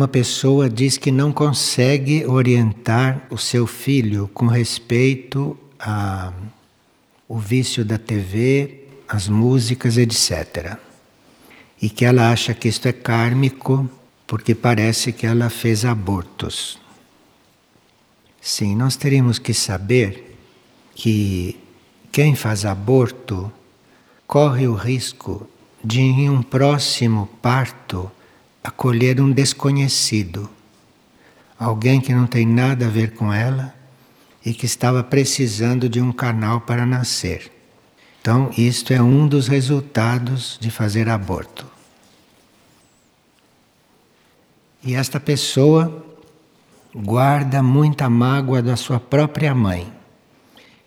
Uma pessoa diz que não consegue orientar o seu filho com respeito ao vício da TV, as músicas, etc. E que ela acha que isto é kármico porque parece que ela fez abortos. Sim, nós teríamos que saber que quem faz aborto corre o risco de, em um próximo parto, acolher um desconhecido, alguém que não tem nada a ver com ela e que estava precisando de um canal para nascer. Então, isto é um dos resultados de fazer aborto. E esta pessoa guarda muita mágoa da sua própria mãe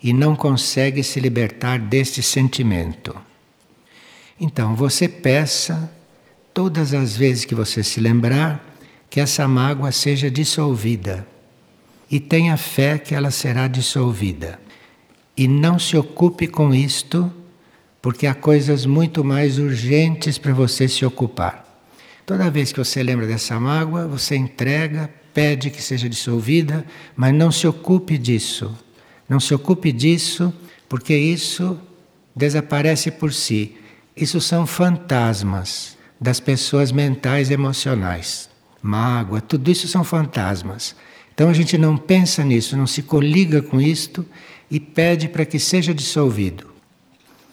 e não consegue se libertar deste sentimento. Então, você peça todas as vezes que você se lembrar, que essa mágoa seja dissolvida. E tenha fé que ela será dissolvida. E não se ocupe com isto, porque há coisas muito mais urgentes para você se ocupar. Toda vez que você lembra dessa mágoa, você entrega, pede que seja dissolvida, mas não se ocupe disso. Não se ocupe disso, porque isso desaparece por si. Isso são fantasmas das pessoas mentais e emocionais. Mágoa, tudo isso são fantasmas. Então a gente não pensa nisso, não se coliga com isto e pede para que seja dissolvido.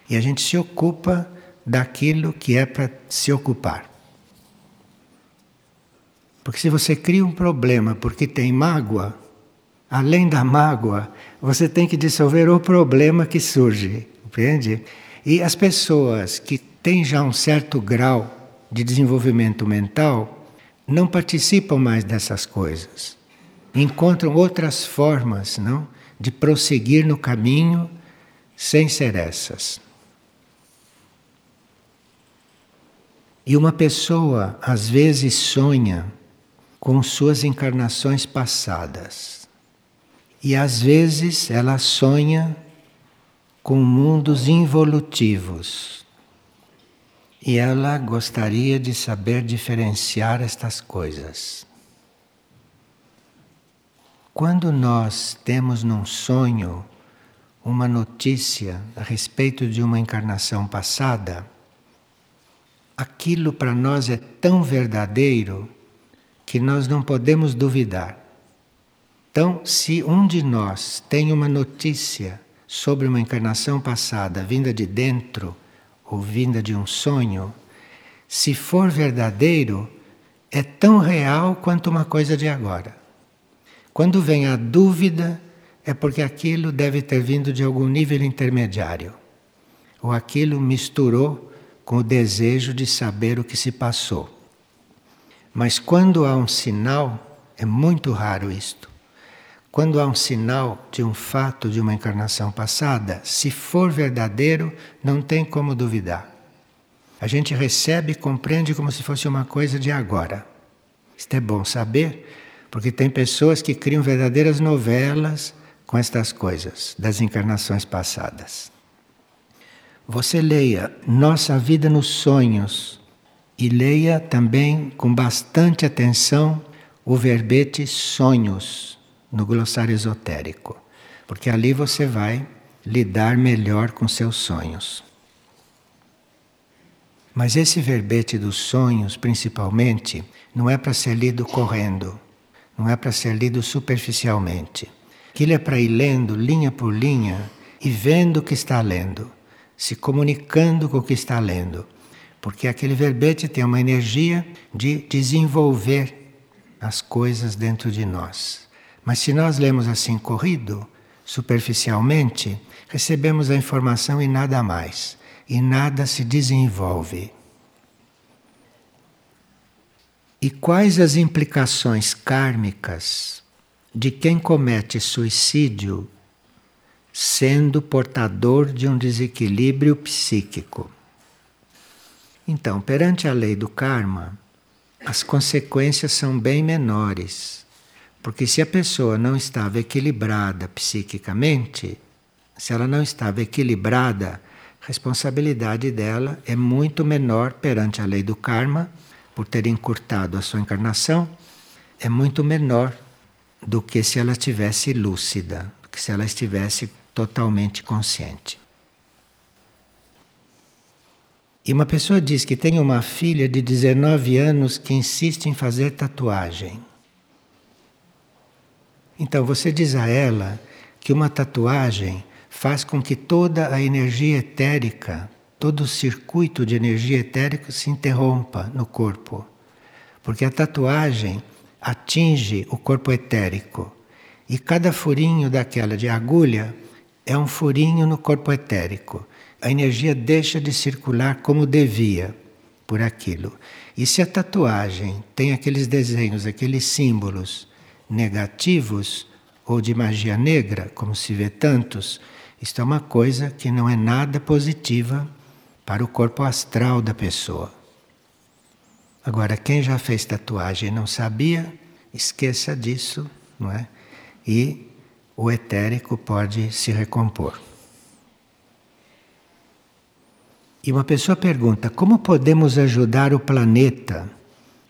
E a gente se ocupa daquilo que é para se ocupar. Porque se você cria um problema porque tem mágoa, além da mágoa, você tem que dissolver o problema que surge, entende? E as pessoas que têm já um certo grau de desenvolvimento mental não participam mais dessas coisas. Encontram outras formas, não, de prosseguir no caminho sem ser essas. E uma pessoa às vezes sonha com suas encarnações passadas. E às vezes ela sonha com mundos involutivos e ela gostaria de saber diferenciar estas coisas. Quando nós temos num sonho uma notícia a respeito de uma encarnação passada, aquilo para nós é tão verdadeiro que nós não podemos duvidar. Então, se um de nós tem uma notícia sobre uma encarnação passada vinda de dentro, ou vinda de um sonho, se for verdadeiro, é tão real quanto uma coisa de agora. Quando vem a dúvida, é porque aquilo deve ter vindo de algum nível intermediário, ou aquilo misturou com o desejo de saber o que se passou. Mas quando há um sinal, é muito raro isto. Quando há um sinal de um fato de uma encarnação passada, se for verdadeiro, não tem como duvidar. A gente recebe e compreende como se fosse uma coisa de agora. Isto é bom saber, porque tem pessoas que criam verdadeiras novelas com estas coisas das encarnações passadas. Você leia Nossa Vida nos Sonhos e leia também com bastante atenção o verbete sonhos no glossário esotérico, porque ali você vai lidar melhor com seus sonhos. Mas esse verbete dos sonhos, principalmente, não é para ser lido correndo, não é para ser lido superficialmente. Aquilo é para ir lendo linha por linha e vendo o que está lendo, se comunicando com o que está lendo, porque aquele verbete tem uma energia de desenvolver as coisas dentro de nós. Mas se nós lemos assim corrido, superficialmente, recebemos a informação e nada mais, e nada se desenvolve. E quais as implicações kármicas de quem comete suicídio sendo portador de um desequilíbrio psíquico? Então, perante a lei do karma, as consequências são bem menores porque se a pessoa não estava equilibrada psiquicamente, se ela não estava equilibrada, a responsabilidade dela é muito menor perante a lei do karma, por ter encurtado a sua encarnação, é muito menor do que se ela estivesse lúcida, do que se ela estivesse totalmente consciente. E uma pessoa diz que tem uma filha de 19 anos que insiste em fazer tatuagem. Então você diz a ela que uma tatuagem faz com que toda a energia etérica, todo o circuito de energia etérica se interrompa no corpo. Porque a tatuagem atinge o corpo etérico. E cada furinho daquela de agulha é um furinho no corpo etérico. A energia deixa de circular como devia por aquilo. E se a tatuagem tem aqueles desenhos, aqueles símbolos negativos ou de magia negra, como se vê tantos, isto é uma coisa que não é nada positiva para o corpo astral da pessoa. Agora, quem já fez tatuagem e não sabia, esqueça disso, não é? E o etérico pode se recompor. E uma pessoa pergunta: como podemos ajudar o planeta,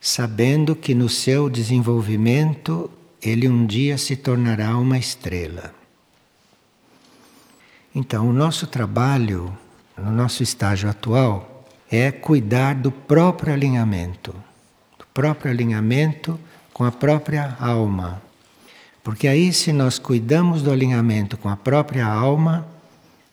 sabendo que no seu desenvolvimento ele um dia se tornará uma estrela? Então, o nosso trabalho, no nosso estágio atual, é cuidar do próprio alinhamento, do próprio alinhamento com a própria alma. Porque aí, se nós cuidamos do alinhamento com a própria alma,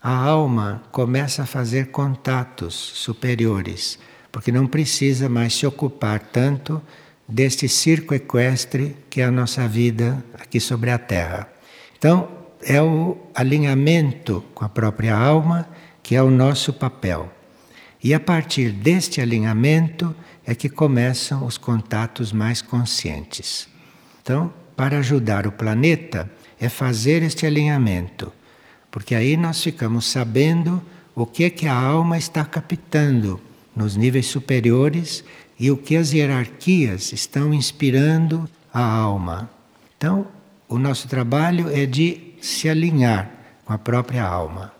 a alma começa a fazer contatos superiores, porque não precisa mais se ocupar tanto deste circo equestre que é a nossa vida aqui sobre a Terra. Então, é o alinhamento com a própria alma que é o nosso papel. E a partir deste alinhamento é que começam os contatos mais conscientes. Então, para ajudar o planeta, é fazer este alinhamento, porque aí nós ficamos sabendo o que é que a alma está captando nos níveis superiores e o que as hierarquias estão inspirando a alma. Então, o nosso trabalho é de se alinhar com a própria alma.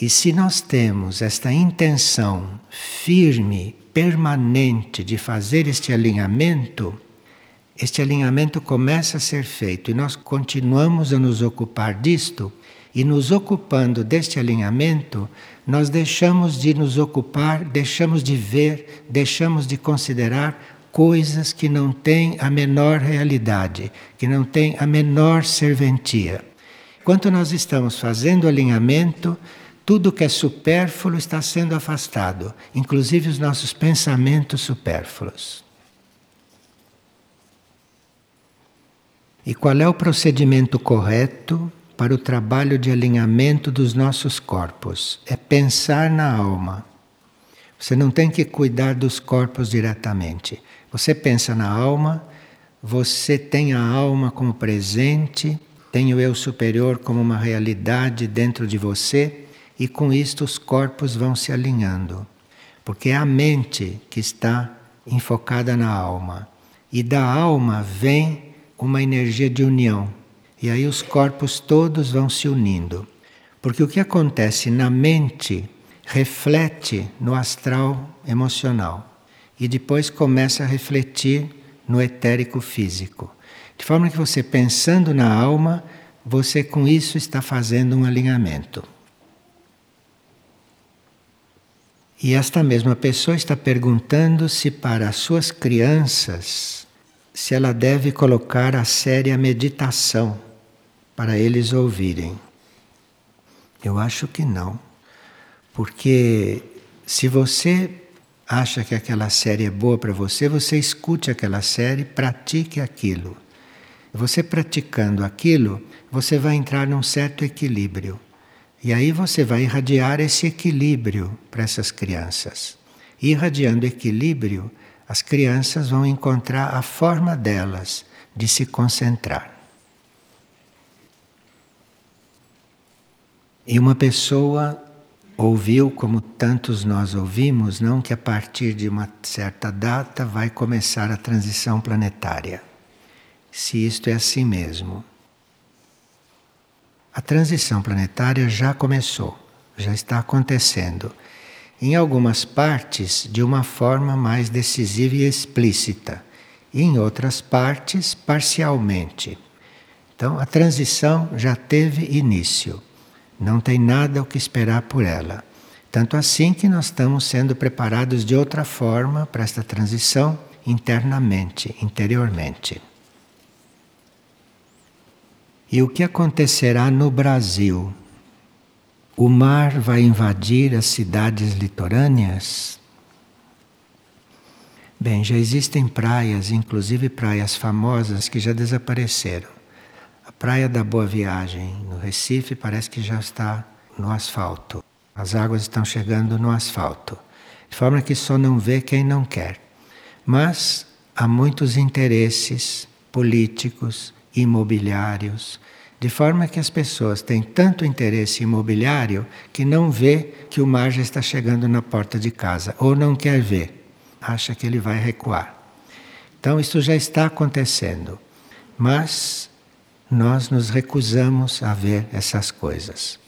E se nós temos esta intenção firme, permanente de fazer este alinhamento, este alinhamento começa a ser feito e nós continuamos a nos ocupar disto, e nos ocupando deste alinhamento, nós deixamos de nos ocupar, deixamos de ver, deixamos de considerar coisas que não têm a menor realidade, que não têm a menor serventia. Enquanto nós estamos fazendo alinhamento, tudo que é supérfluo está sendo afastado, inclusive os nossos pensamentos supérfluos. E qual é o procedimento correto para o trabalho de alinhamento dos nossos corpos? É pensar na alma. Você não tem que cuidar dos corpos diretamente. Você pensa na alma, você tem a alma como presente, tem o eu superior como uma realidade dentro de você e com isto os corpos vão se alinhando, porque é a mente que está enfocada na alma. E da alma vem uma energia de união. E aí os corpos todos vão se unindo. Porque o que acontece na mente reflete no astral emocional e depois começa a refletir no etérico físico. De forma que você pensando na alma, você com isso está fazendo um alinhamento. E esta mesma pessoa está perguntando se para as suas crianças se ela deve colocar a séria meditação para eles ouvirem. Eu acho que não. Porque se você acha que aquela série é boa para você, você escute aquela série, pratique aquilo. Você praticando aquilo, você vai entrar num certo equilíbrio. E aí você vai irradiar esse equilíbrio para essas crianças. Irradiando equilíbrio, as crianças vão encontrar a forma delas de se concentrar. E uma pessoa ouviu, como tantos nós ouvimos, não que a partir de uma certa data vai começar a transição planetária. Se isto é assim mesmo. A transição planetária já começou, já está acontecendo. Em algumas partes, de uma forma mais decisiva e explícita. e em outras partes parcialmente. Então a transição já teve início. Não tem nada o que esperar por ela. Tanto assim que nós estamos sendo preparados de outra forma para esta transição internamente, interiormente. E o que acontecerá no Brasil? O mar vai invadir as cidades litorâneas? Bem, já existem praias, inclusive praias famosas, que já desapareceram. Praia da Boa Viagem, no Recife, parece que já está no asfalto. As águas estão chegando no asfalto, de forma que só não vê quem não quer. Mas há muitos interesses políticos, imobiliários, de forma que as pessoas têm tanto interesse imobiliário que não vê que o mar já está chegando na porta de casa, ou não quer ver, acha que ele vai recuar. Então isso já está acontecendo, mas nós nos recusamos a ver essas coisas.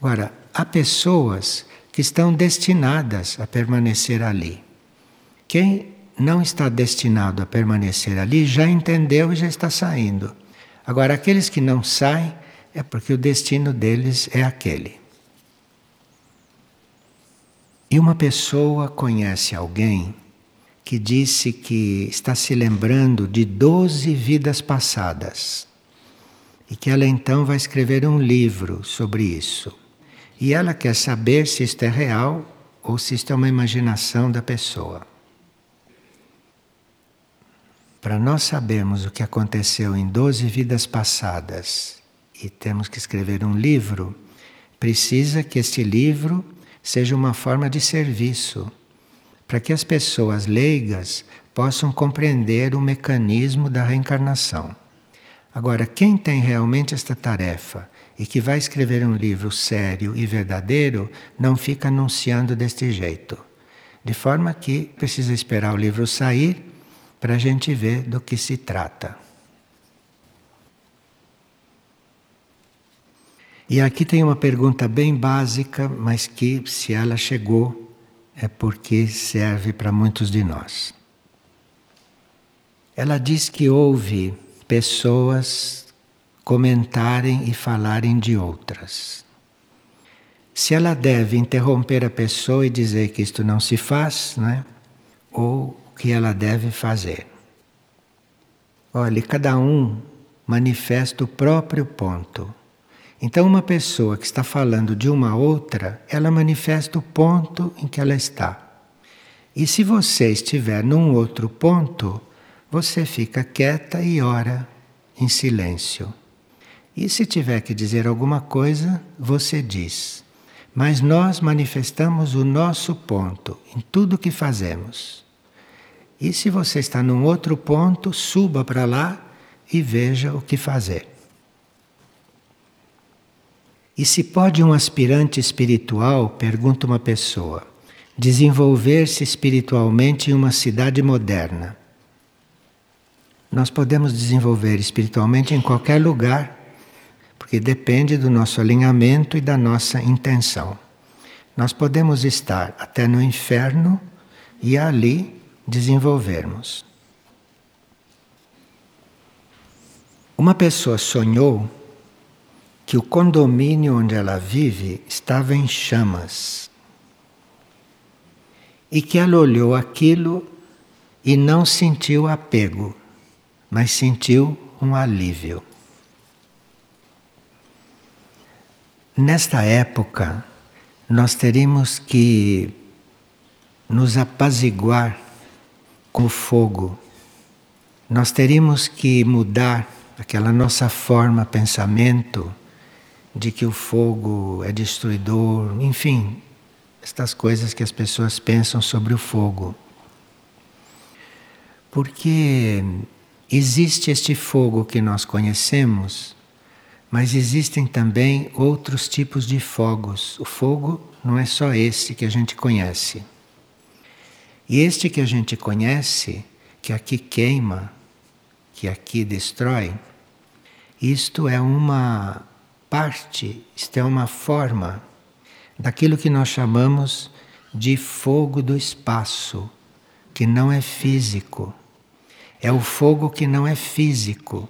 Agora, há pessoas que estão destinadas a permanecer ali. Quem não está destinado a permanecer ali já entendeu e já está saindo. Agora, aqueles que não saem é porque o destino deles é aquele. E uma pessoa conhece alguém que disse que está se lembrando de 12 vidas passadas e que ela então vai escrever um livro sobre isso. E ela quer saber se isto é real ou se isto é uma imaginação da pessoa. Para nós sabermos o que aconteceu em 12 vidas passadas e temos que escrever um livro, precisa que este livro seja uma forma de serviço, para que as pessoas leigas possam compreender o mecanismo da reencarnação. Agora, quem tem realmente esta tarefa e que vai escrever um livro sério e verdadeiro, não fica anunciando deste jeito. De forma que precisa esperar o livro sair para a gente ver do que se trata. E aqui tem uma pergunta bem básica, mas que, se ela chegou, é porque serve para muitos de nós. Ela diz que houve pessoas comentarem e falarem de outras. Se ela deve interromper a pessoa e dizer que isto não se faz, né? ou o que ela deve fazer. Olhe, cada um manifesta o próprio ponto. Então, uma pessoa que está falando de uma outra, ela manifesta o ponto em que ela está. E se você estiver num outro ponto, você fica quieta e ora em silêncio. E se tiver que dizer alguma coisa, você diz. Mas nós manifestamos o nosso ponto em tudo que fazemos. E se você está num outro ponto, suba para lá e veja o que fazer. E se pode um aspirante espiritual, pergunta uma pessoa, desenvolver-se espiritualmente em uma cidade moderna? Nós podemos desenvolver espiritualmente em qualquer lugar, porque depende do nosso alinhamento e da nossa intenção. Nós podemos estar até no inferno e ali desenvolvermos. Uma pessoa sonhou que o condomínio onde ela vive estava em chamas. E que ela olhou aquilo e não sentiu apego mas sentiu um alívio. Nesta época, nós teríamos que nos apaziguar com o fogo. Nós teríamos que mudar aquela nossa forma pensamento de que o fogo é destruidor, enfim, estas coisas que as pessoas pensam sobre o fogo. Porque Existe este fogo que nós conhecemos, mas existem também outros tipos de fogos. O fogo não é só esse que a gente conhece. E este que a gente conhece, que aqui queima, que aqui destrói, isto é uma parte, isto é uma forma daquilo que nós chamamos de fogo do espaço, que não é físico é o fogo que não é físico.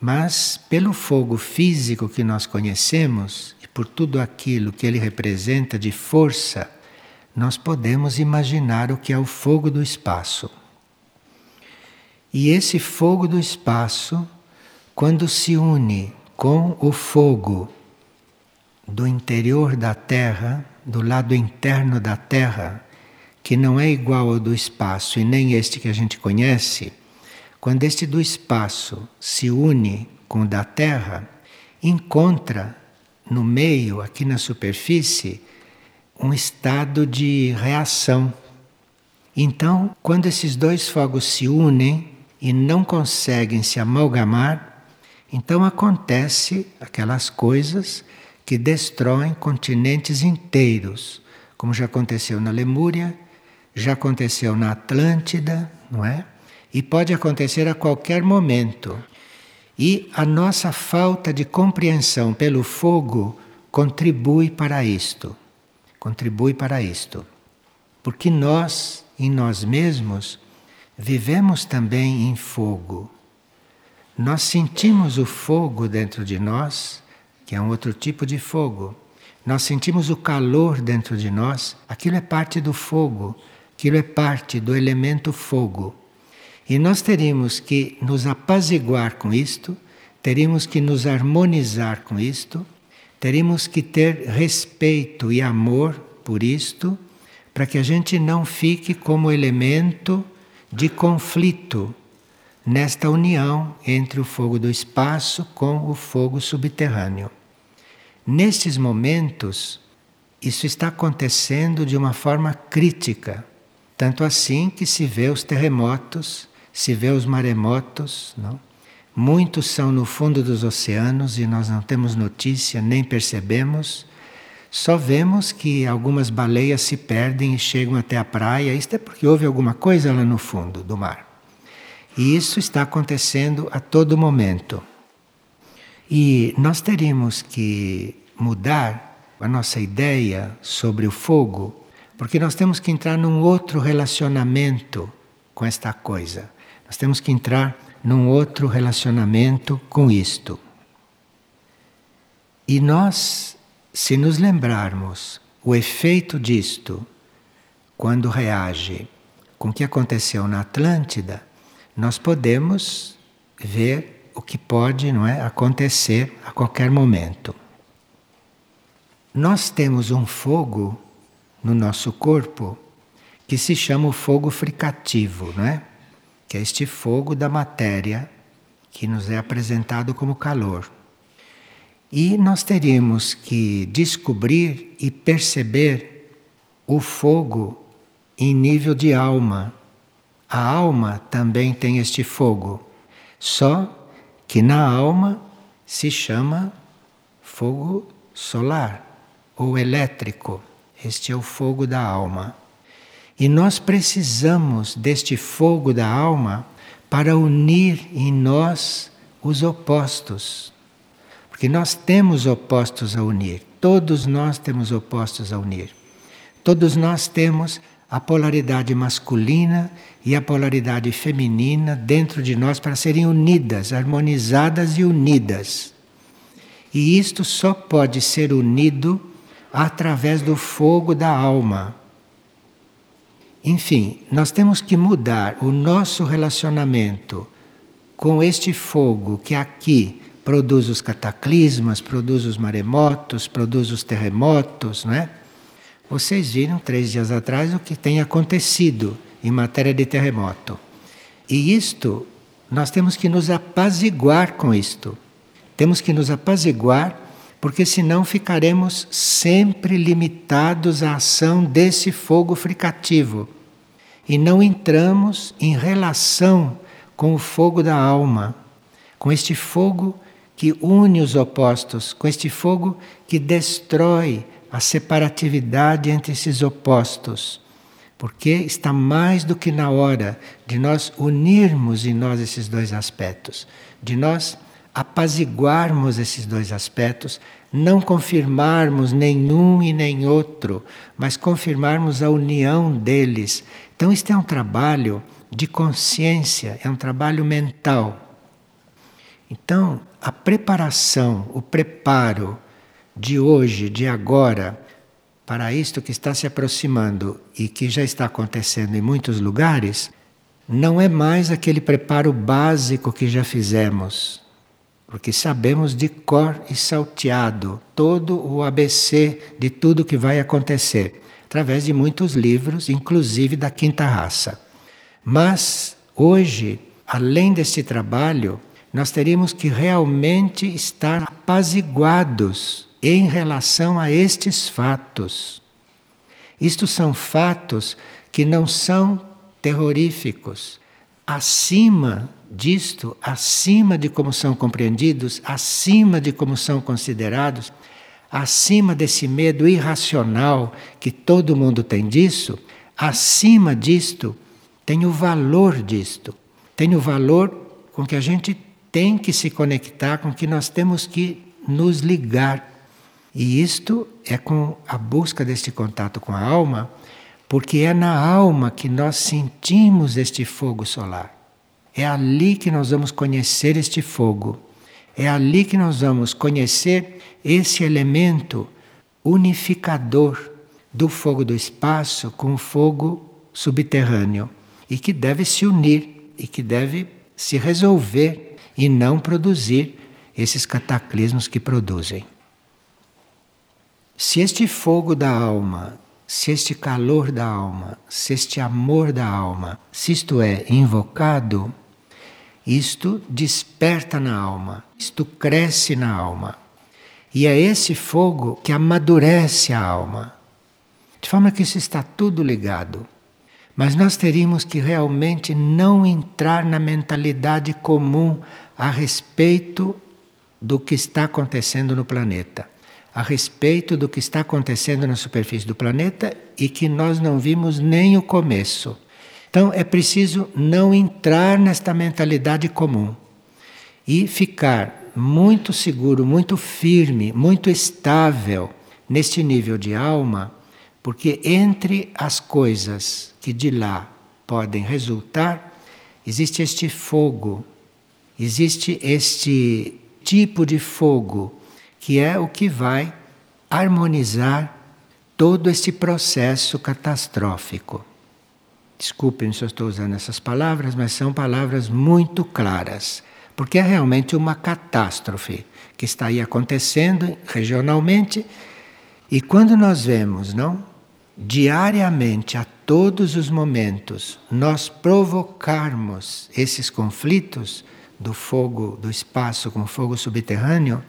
Mas pelo fogo físico que nós conhecemos e por tudo aquilo que ele representa de força, nós podemos imaginar o que é o fogo do espaço. E esse fogo do espaço, quando se une com o fogo do interior da Terra, do lado interno da Terra, que não é igual ao do espaço e nem este que a gente conhece, quando este do espaço se une com o da Terra, encontra no meio, aqui na superfície, um estado de reação. Então, quando esses dois fogos se unem e não conseguem se amalgamar, então acontece aquelas coisas que destroem continentes inteiros, como já aconteceu na Lemúria, já aconteceu na Atlântida, não é? E pode acontecer a qualquer momento. E a nossa falta de compreensão pelo fogo contribui para isto. Contribui para isto. Porque nós, em nós mesmos, vivemos também em fogo. Nós sentimos o fogo dentro de nós que é um outro tipo de fogo. Nós sentimos o calor dentro de nós, aquilo é parte do fogo, aquilo é parte do elemento fogo. E nós teríamos que nos apaziguar com isto, teríamos que nos harmonizar com isto, teríamos que ter respeito e amor por isto, para que a gente não fique como elemento de conflito nesta união entre o fogo do espaço com o fogo subterrâneo. Nestes momentos, isso está acontecendo de uma forma crítica, tanto assim que se vê os terremotos, se vê os maremotos, não? Muitos são no fundo dos oceanos e nós não temos notícia, nem percebemos. Só vemos que algumas baleias se perdem e chegam até a praia. Isto é porque houve alguma coisa lá no fundo do mar. E isso está acontecendo a todo momento. E nós teríamos que mudar a nossa ideia sobre o fogo, porque nós temos que entrar num outro relacionamento com esta coisa. Nós temos que entrar num outro relacionamento com isto. E nós, se nos lembrarmos o efeito disto, quando reage com o que aconteceu na Atlântida, nós podemos ver o que pode não é, acontecer a qualquer momento. Nós temos um fogo no nosso corpo que se chama o fogo fricativo, não é? que é este fogo da matéria que nos é apresentado como calor. E nós teríamos que descobrir e perceber o fogo em nível de alma. A alma também tem este fogo, só que na alma se chama fogo solar ou elétrico. Este é o fogo da alma. E nós precisamos deste fogo da alma para unir em nós os opostos. Porque nós temos opostos a unir, todos nós temos opostos a unir. Todos nós temos a polaridade masculina e a polaridade feminina dentro de nós para serem unidas, harmonizadas e unidas. E isto só pode ser unido através do fogo da alma. Enfim, nós temos que mudar o nosso relacionamento com este fogo que aqui produz os cataclismas, produz os maremotos, produz os terremotos, não é? Vocês viram três dias atrás o que tem acontecido em matéria de terremoto. E isto, nós temos que nos apaziguar com isto. Temos que nos apaziguar, porque senão ficaremos sempre limitados à ação desse fogo fricativo. E não entramos em relação com o fogo da alma, com este fogo que une os opostos, com este fogo que destrói a separatividade entre esses opostos, porque está mais do que na hora de nós unirmos em nós esses dois aspectos, de nós apaziguarmos esses dois aspectos, não confirmarmos nenhum e nem outro, mas confirmarmos a união deles. Então, este é um trabalho de consciência, é um trabalho mental. Então, a preparação, o preparo de hoje, de agora, para isto que está se aproximando e que já está acontecendo em muitos lugares, não é mais aquele preparo básico que já fizemos, porque sabemos de cor e salteado todo o ABC de tudo que vai acontecer, através de muitos livros, inclusive da quinta raça. Mas hoje, além deste trabalho, nós teríamos que realmente estar apaziguados em relação a estes fatos. Isto são fatos que não são terroríficos. Acima disto, acima de como são compreendidos, acima de como são considerados, acima desse medo irracional que todo mundo tem disso, acima disto, tem o valor disto. Tem o valor com que a gente tem que se conectar, com que nós temos que nos ligar. E isto é com a busca deste contato com a alma porque é na alma que nós sentimos este fogo solar. É ali que nós vamos conhecer este fogo. É ali que nós vamos conhecer esse elemento unificador do fogo do espaço com o fogo subterrâneo e que deve se unir e que deve se resolver e não produzir esses cataclismos que produzem. Se este fogo da alma se este calor da alma, se este amor da alma, se isto é invocado, isto desperta na alma, isto cresce na alma. E é esse fogo que amadurece a alma. De forma que isso está tudo ligado. Mas nós teríamos que realmente não entrar na mentalidade comum a respeito do que está acontecendo no planeta a respeito do que está acontecendo na superfície do planeta e que nós não vimos nem o começo. Então é preciso não entrar nesta mentalidade comum e ficar muito seguro, muito firme, muito estável neste nível de alma, porque entre as coisas que de lá podem resultar, existe este fogo, existe este tipo de fogo que é o que vai harmonizar todo esse processo catastrófico. Desculpem se eu estou usando essas palavras, mas são palavras muito claras, porque é realmente uma catástrofe que está aí acontecendo regionalmente. E quando nós vemos, não, diariamente, a todos os momentos, nós provocarmos esses conflitos do fogo do espaço com o fogo subterrâneo,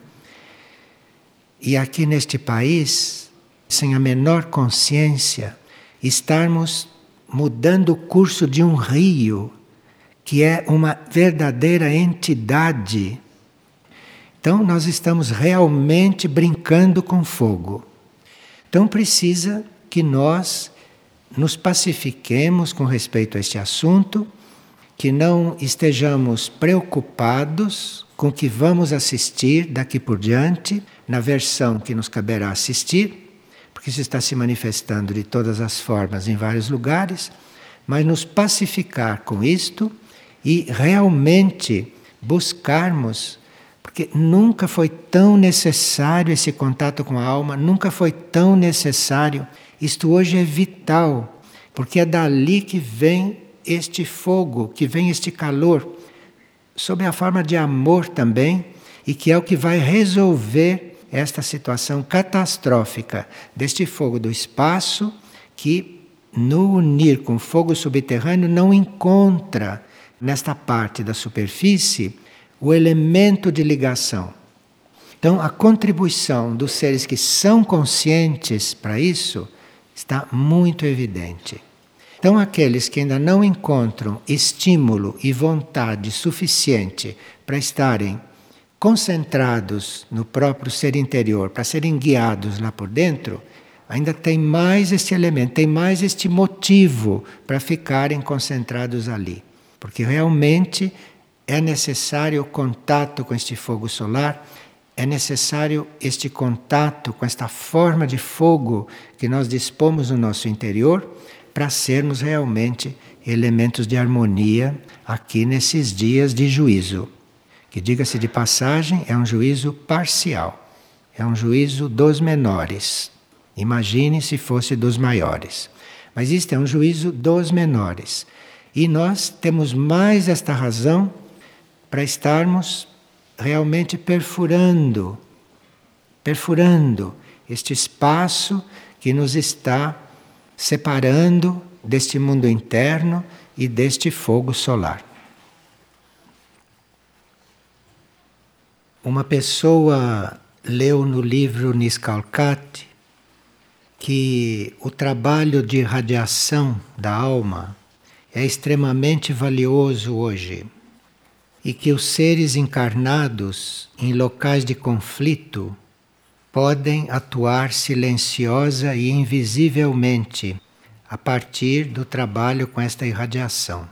e aqui neste país, sem a menor consciência, estarmos mudando o curso de um rio que é uma verdadeira entidade. Então, nós estamos realmente brincando com fogo. Então, precisa que nós nos pacifiquemos com respeito a este assunto, que não estejamos preocupados com o que vamos assistir daqui por diante na versão que nos caberá assistir, porque isso está se manifestando de todas as formas em vários lugares, mas nos pacificar com isto e realmente buscarmos, porque nunca foi tão necessário esse contato com a alma, nunca foi tão necessário. Isto hoje é vital, porque é dali que vem este fogo, que vem este calor, sob a forma de amor também, e que é o que vai resolver esta situação catastrófica deste fogo do espaço que, no unir com fogo subterrâneo, não encontra nesta parte da superfície o elemento de ligação. Então, a contribuição dos seres que são conscientes para isso está muito evidente. Então, aqueles que ainda não encontram estímulo e vontade suficiente para estarem concentrados no próprio ser interior, para serem guiados lá por dentro, ainda tem mais este elemento, tem mais este motivo para ficarem concentrados ali. Porque realmente é necessário o contato com este fogo solar, é necessário este contato com esta forma de fogo que nós dispomos no nosso interior, para sermos realmente elementos de harmonia aqui nesses dias de juízo. Que, diga-se de passagem, é um juízo parcial, é um juízo dos menores. Imagine se fosse dos maiores. Mas isto é um juízo dos menores. E nós temos mais esta razão para estarmos realmente perfurando, perfurando este espaço que nos está separando deste mundo interno e deste fogo solar. Uma pessoa leu no livro Niskalkati que o trabalho de radiação da alma é extremamente valioso hoje e que os seres encarnados em locais de conflito podem atuar silenciosa e invisivelmente a partir do trabalho com esta irradiação.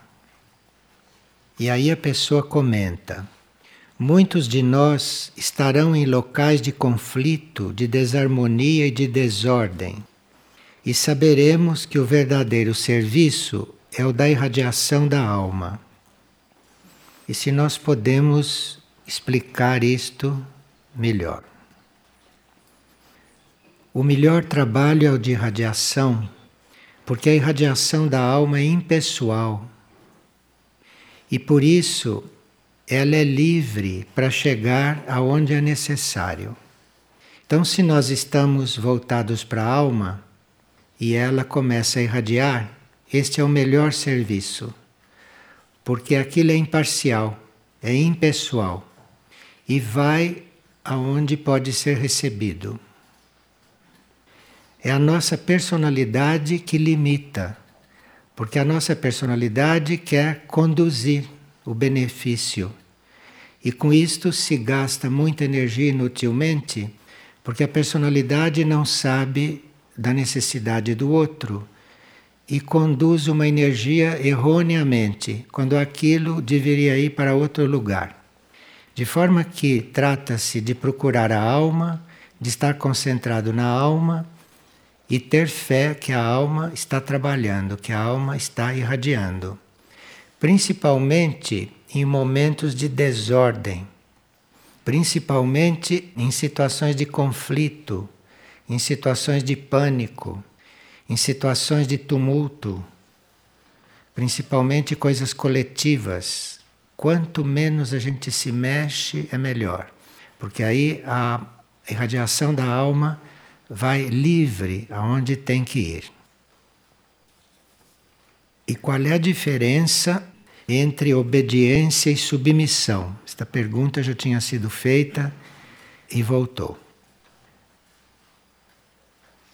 E aí a pessoa comenta: muitos de nós estarão em locais de conflito, de desarmonia e de desordem, e saberemos que o verdadeiro serviço é o da irradiação da alma. E se nós podemos explicar isto melhor. O melhor trabalho é o de irradiação, porque a irradiação da alma é impessoal. E por isso ela é livre para chegar aonde é necessário. Então, se nós estamos voltados para a alma e ela começa a irradiar, este é o melhor serviço, porque aquilo é imparcial, é impessoal e vai aonde pode ser recebido. É a nossa personalidade que limita, porque a nossa personalidade quer conduzir o benefício. E com isto se gasta muita energia inutilmente, porque a personalidade não sabe da necessidade do outro e conduz uma energia erroneamente, quando aquilo deveria ir para outro lugar. De forma que trata-se de procurar a alma, de estar concentrado na alma e ter fé que a alma está trabalhando, que a alma está irradiando principalmente em momentos de desordem, principalmente em situações de conflito, em situações de pânico, em situações de tumulto, principalmente coisas coletivas. Quanto menos a gente se mexe, é melhor, porque aí a irradiação da alma vai livre aonde tem que ir. E qual é a diferença entre obediência e submissão? Esta pergunta já tinha sido feita e voltou.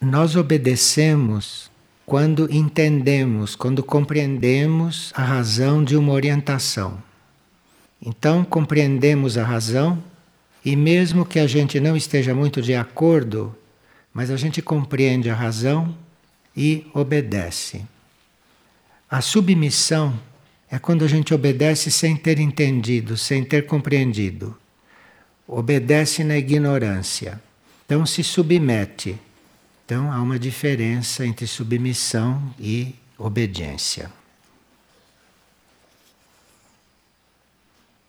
Nós obedecemos quando entendemos, quando compreendemos a razão de uma orientação. Então, compreendemos a razão e, mesmo que a gente não esteja muito de acordo, mas a gente compreende a razão e obedece. A submissão é quando a gente obedece sem ter entendido, sem ter compreendido. Obedece na ignorância. Então se submete. Então há uma diferença entre submissão e obediência.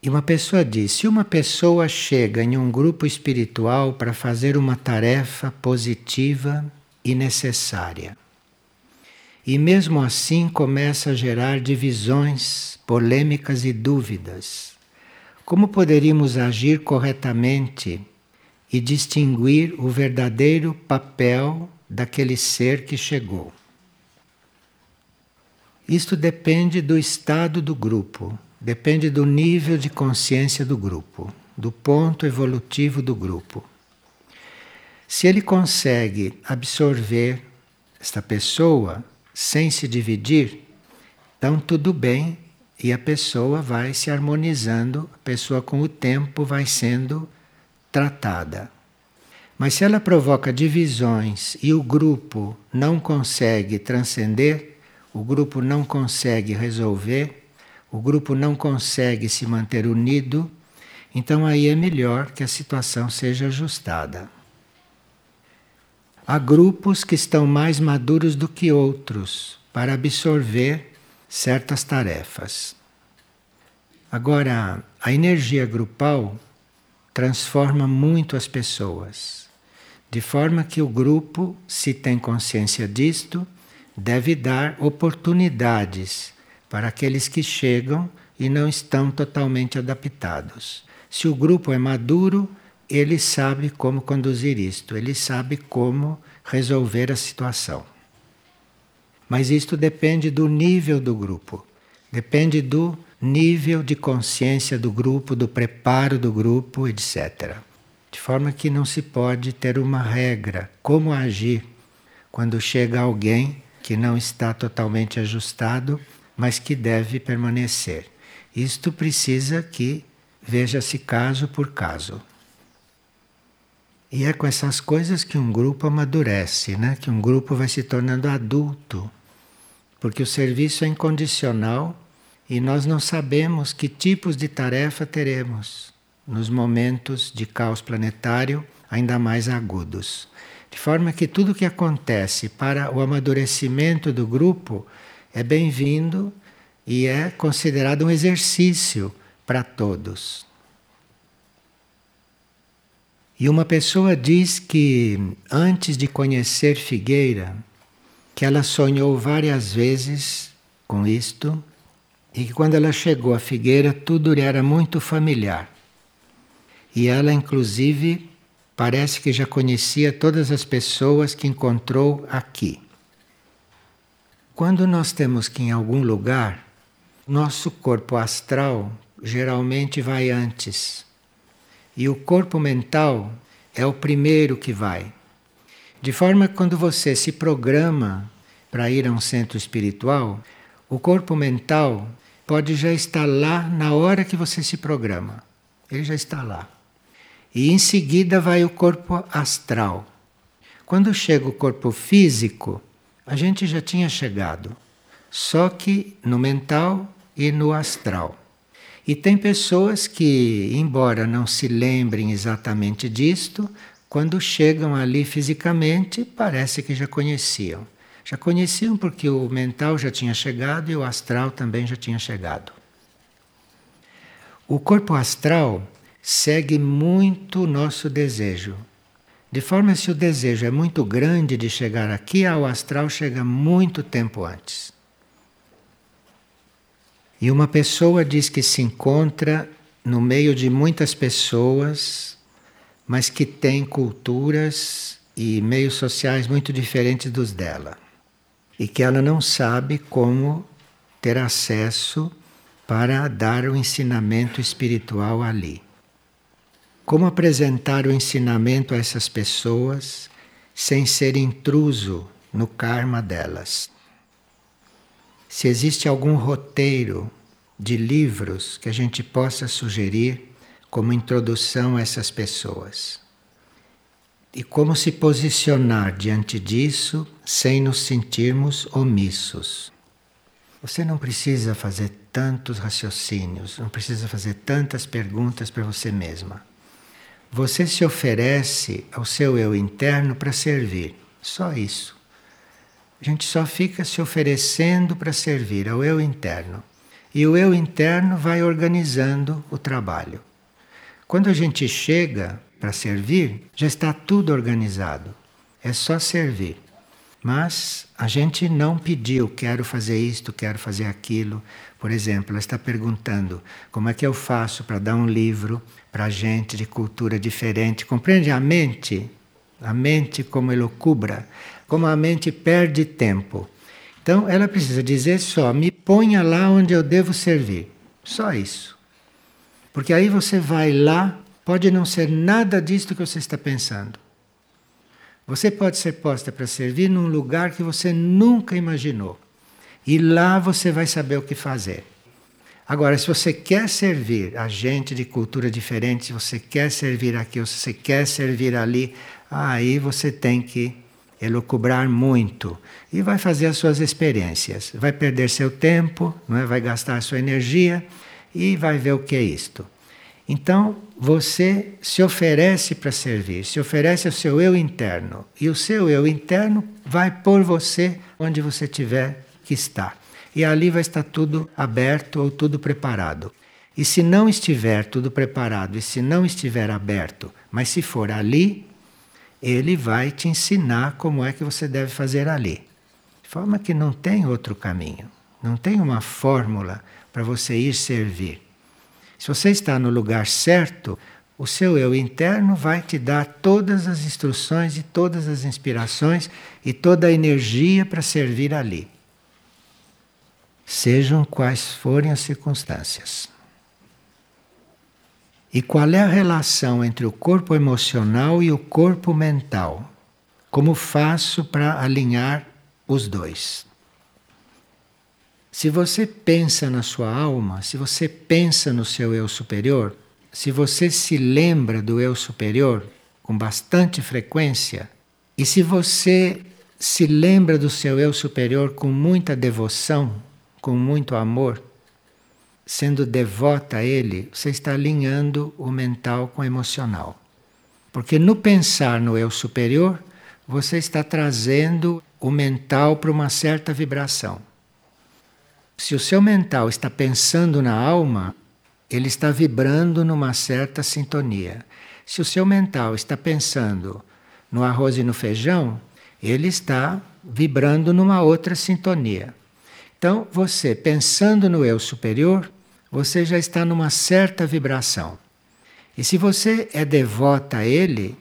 E uma pessoa diz: se uma pessoa chega em um grupo espiritual para fazer uma tarefa positiva e necessária, e mesmo assim começa a gerar divisões, polêmicas e dúvidas. Como poderíamos agir corretamente e distinguir o verdadeiro papel daquele ser que chegou? Isto depende do estado do grupo, depende do nível de consciência do grupo, do ponto evolutivo do grupo. Se ele consegue absorver esta pessoa sem se dividir, então tudo bem e a pessoa vai se harmonizando, a pessoa com o tempo vai sendo tratada. Mas se ela provoca divisões e o grupo não consegue transcender, o grupo não consegue resolver, o grupo não consegue se manter unido, então aí é melhor que a situação seja ajustada. Há grupos que estão mais maduros do que outros para absorver certas tarefas. Agora, a energia grupal transforma muito as pessoas, de forma que o grupo, se tem consciência disto, deve dar oportunidades para aqueles que chegam e não estão totalmente adaptados. Se o grupo é maduro, ele sabe como conduzir isto, ele sabe como resolver a situação. Mas isto depende do nível do grupo, depende do nível de consciência do grupo, do preparo do grupo, etc. De forma que não se pode ter uma regra como agir quando chega alguém que não está totalmente ajustado, mas que deve permanecer. Isto precisa que veja-se caso por caso. E é com essas coisas que um grupo amadurece, né? que um grupo vai se tornando adulto. Porque o serviço é incondicional e nós não sabemos que tipos de tarefa teremos nos momentos de caos planetário ainda mais agudos. De forma que tudo que acontece para o amadurecimento do grupo é bem-vindo e é considerado um exercício para todos. E uma pessoa diz que antes de conhecer Figueira, que ela sonhou várias vezes com isto e que quando ela chegou à Figueira tudo lhe era muito familiar. E ela inclusive Parece que já conhecia todas as pessoas que encontrou aqui. Quando nós temos que ir em algum lugar, nosso corpo astral geralmente vai antes. E o corpo mental é o primeiro que vai. De forma que quando você se programa para ir a um centro espiritual, o corpo mental pode já estar lá na hora que você se programa. Ele já está lá. E em seguida vai o corpo astral. Quando chega o corpo físico, a gente já tinha chegado, só que no mental e no astral. E tem pessoas que, embora não se lembrem exatamente disto, quando chegam ali fisicamente, parece que já conheciam. Já conheciam porque o mental já tinha chegado e o astral também já tinha chegado. O corpo astral segue muito o nosso desejo. De forma que se o desejo é muito grande de chegar aqui, ao astral chega muito tempo antes. E uma pessoa diz que se encontra no meio de muitas pessoas, mas que tem culturas e meios sociais muito diferentes dos dela. E que ela não sabe como ter acesso para dar o ensinamento espiritual ali. Como apresentar o ensinamento a essas pessoas sem ser intruso no karma delas? Se existe algum roteiro de livros que a gente possa sugerir como introdução a essas pessoas. E como se posicionar diante disso sem nos sentirmos omissos. Você não precisa fazer tantos raciocínios, não precisa fazer tantas perguntas para você mesma. Você se oferece ao seu eu interno para servir. Só isso. A gente só fica se oferecendo para servir ao eu interno. E o eu interno vai organizando o trabalho. Quando a gente chega para servir, já está tudo organizado. É só servir. Mas a gente não pediu, quero fazer isto, quero fazer aquilo. Por exemplo, ela está perguntando como é que eu faço para dar um livro para gente de cultura diferente. Compreende a mente? A mente como elocubra, como a mente perde tempo. Então ela precisa dizer só: me ponha lá onde eu devo servir. Só isso. Porque aí você vai lá, pode não ser nada disto que você está pensando. Você pode ser posta para servir num lugar que você nunca imaginou. E lá você vai saber o que fazer. Agora, se você quer servir a gente de cultura diferente, se você quer servir aqui ou se você quer servir ali, aí você tem que elucubrar muito e vai fazer as suas experiências. Vai perder seu tempo, não é? vai gastar sua energia e vai ver o que é isto. Então, você se oferece para servir, se oferece ao seu eu interno. E o seu eu interno vai por você onde você tiver que estar. E ali vai estar tudo aberto ou tudo preparado. E se não estiver tudo preparado, e se não estiver aberto, mas se for ali, ele vai te ensinar como é que você deve fazer ali. De forma que não tem outro caminho, não tem uma fórmula para você ir servir. Se você está no lugar certo, o seu eu interno vai te dar todas as instruções e todas as inspirações e toda a energia para servir ali. Sejam quais forem as circunstâncias. E qual é a relação entre o corpo emocional e o corpo mental? Como faço para alinhar os dois? Se você pensa na sua alma, se você pensa no seu eu superior, se você se lembra do eu superior com bastante frequência, e se você se lembra do seu eu superior com muita devoção, com muito amor, sendo devota a ele, você está alinhando o mental com o emocional. Porque no pensar no eu superior, você está trazendo o mental para uma certa vibração. Se o seu mental está pensando na alma, ele está vibrando numa certa sintonia. Se o seu mental está pensando no arroz e no feijão, ele está vibrando numa outra sintonia. Então, você pensando no eu superior, você já está numa certa vibração. E se você é devota a ele,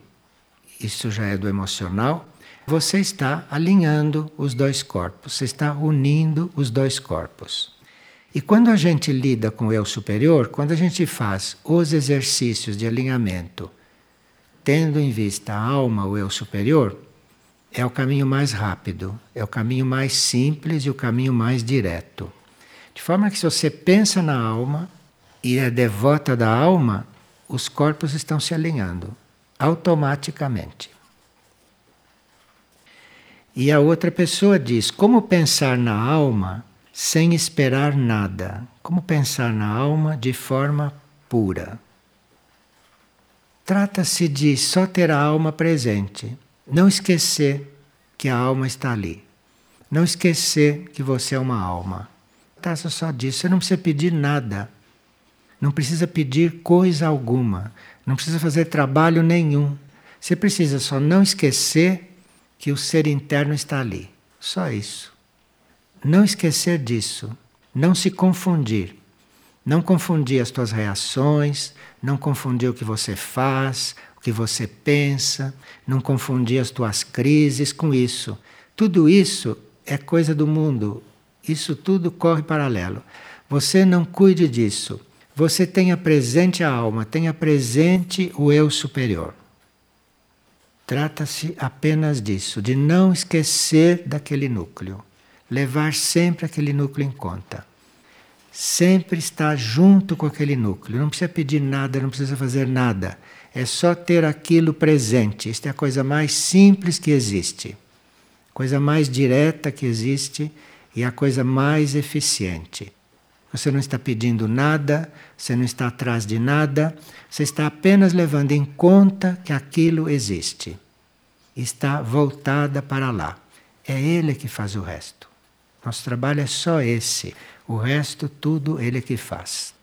isso já é do emocional, você está alinhando os dois corpos, você está unindo os dois corpos. E quando a gente lida com o eu superior, quando a gente faz os exercícios de alinhamento, tendo em vista a alma, o eu superior, é o caminho mais rápido, é o caminho mais simples e o caminho mais direto. De forma que se você pensa na alma e é devota da alma, os corpos estão se alinhando automaticamente. E a outra pessoa diz: como pensar na alma sem esperar nada? Como pensar na alma de forma pura? Trata-se de só ter a alma presente, não esquecer que a alma está ali, não esquecer que você é uma alma. Trata só disso, você não precisa pedir nada, não precisa pedir coisa alguma, não precisa fazer trabalho nenhum. Você precisa só não esquecer que o ser interno está ali. Só isso. Não esquecer disso. Não se confundir. Não confundir as tuas reações, não confundir o que você faz, que você pensa, não confundir as tuas crises com isso. Tudo isso é coisa do mundo. Isso tudo corre paralelo. Você não cuide disso. Você tenha presente a alma, tenha presente o eu superior. Trata-se apenas disso, de não esquecer daquele núcleo, levar sempre aquele núcleo em conta. Sempre estar junto com aquele núcleo, não precisa pedir nada, não precisa fazer nada, é só ter aquilo presente. Isto é a coisa mais simples que existe, coisa mais direta que existe e a coisa mais eficiente. Você não está pedindo nada, você não está atrás de nada, você está apenas levando em conta que aquilo existe. Está voltada para lá. É Ele que faz o resto. Nosso trabalho é só esse. O resto, tudo Ele que faz.